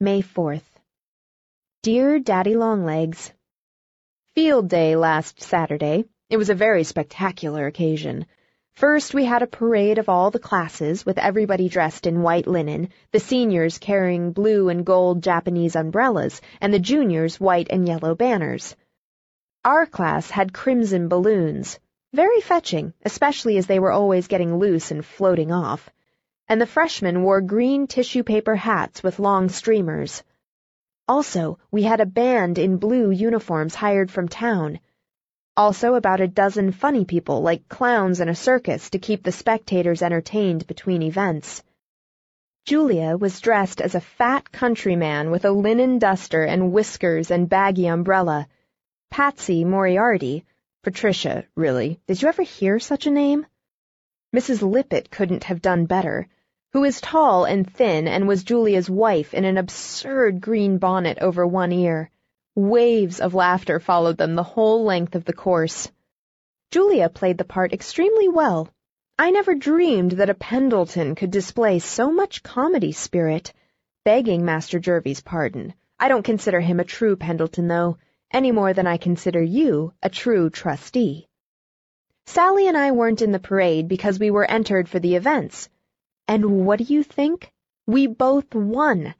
May 4th. Dear Daddy Longlegs, Field day last Saturday. It was a very spectacular occasion. First, we had a parade of all the classes, with everybody dressed in white linen, the seniors carrying blue and gold Japanese umbrellas, and the juniors white and yellow banners. Our class had crimson balloons, very fetching, especially as they were always getting loose and floating off. And the freshmen wore green tissue paper hats with long streamers. Also, we had a band in blue uniforms hired from town. Also, about a dozen funny people, like clowns in a circus, to keep the spectators entertained between events. Julia was dressed as a fat countryman with a linen duster and whiskers and baggy umbrella. Patsy Moriarty, Patricia, really, did you ever hear such a name? Mrs. Lippett couldn't have done better who is tall and thin and was Julia's wife in an absurd green bonnet over one ear. Waves of laughter followed them the whole length of the course. Julia played the part extremely well. I never dreamed that a Pendleton could display so much comedy spirit. Begging Master Jervie's pardon. I don't consider him a true Pendleton, though, any more than I consider you a true trustee. Sally and I weren't in the parade because we were entered for the events. And what do you think? We both won.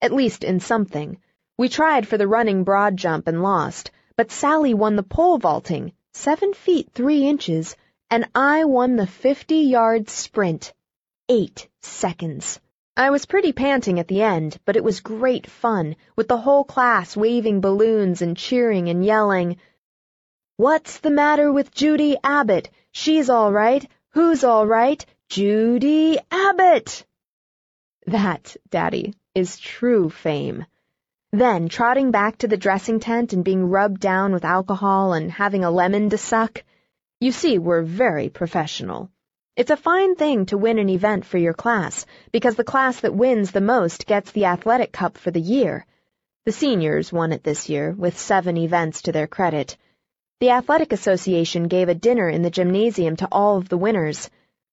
At least in something. We tried for the running broad jump and lost, but Sally won the pole vaulting, seven feet three inches, and I won the fifty-yard sprint, eight seconds. I was pretty panting at the end, but it was great fun, with the whole class waving balloons and cheering and yelling, What's the matter with Judy Abbott? She's all right. Who's all right? Judy Abbott! That, Daddy, is true fame. Then, trotting back to the dressing tent and being rubbed down with alcohol and having a lemon to suck. You see, we're very professional. It's a fine thing to win an event for your class, because the class that wins the most gets the athletic cup for the year. The seniors won it this year, with seven events to their credit. The Athletic Association gave a dinner in the gymnasium to all of the winners.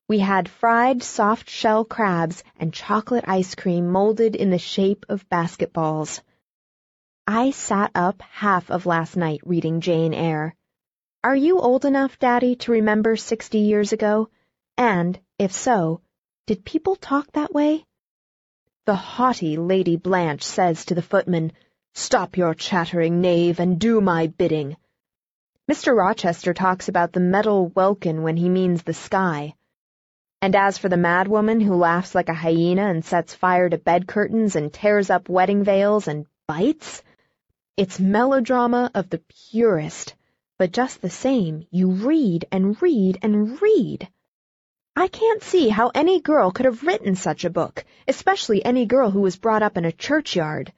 We had fried soft-shell crabs and chocolate ice cream molded in the shape of basketballs. I sat up half of last night reading Jane Eyre. Are you old enough, Daddy, to remember sixty years ago? And, if so, did people talk that way? The haughty Lady Blanche says to the footman, Stop your chattering, knave, and do my bidding. Mr. Rochester talks about the metal welkin when he means the sky. And as for the madwoman who laughs like a hyena and sets fire to bed curtains and tears up wedding veils and bites, it's melodrama of the purest. But just the same, you read and read and read. I can't see how any girl could have written such a book, especially any girl who was brought up in a churchyard.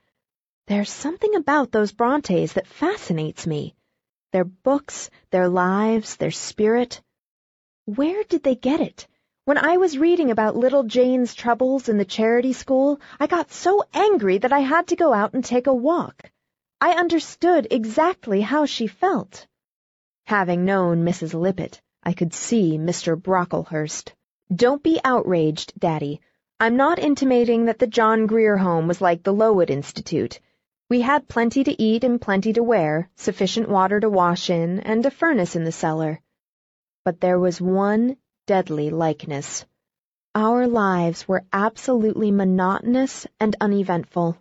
There's something about those Brontes that fascinates me. Their books, their lives, their spirit. Where did they get it? When I was reading about little Jane's troubles in the charity school, I got so angry that I had to go out and take a walk. I understood exactly how she felt. Having known Mrs. Lippett, I could see Mr. Brocklehurst. Don't be outraged, Daddy. I'm not intimating that the John Grier home was like the Lowood Institute. We had plenty to eat and plenty to wear, sufficient water to wash in, and a furnace in the cellar. But there was one deadly likeness. Our lives were absolutely monotonous and uneventful.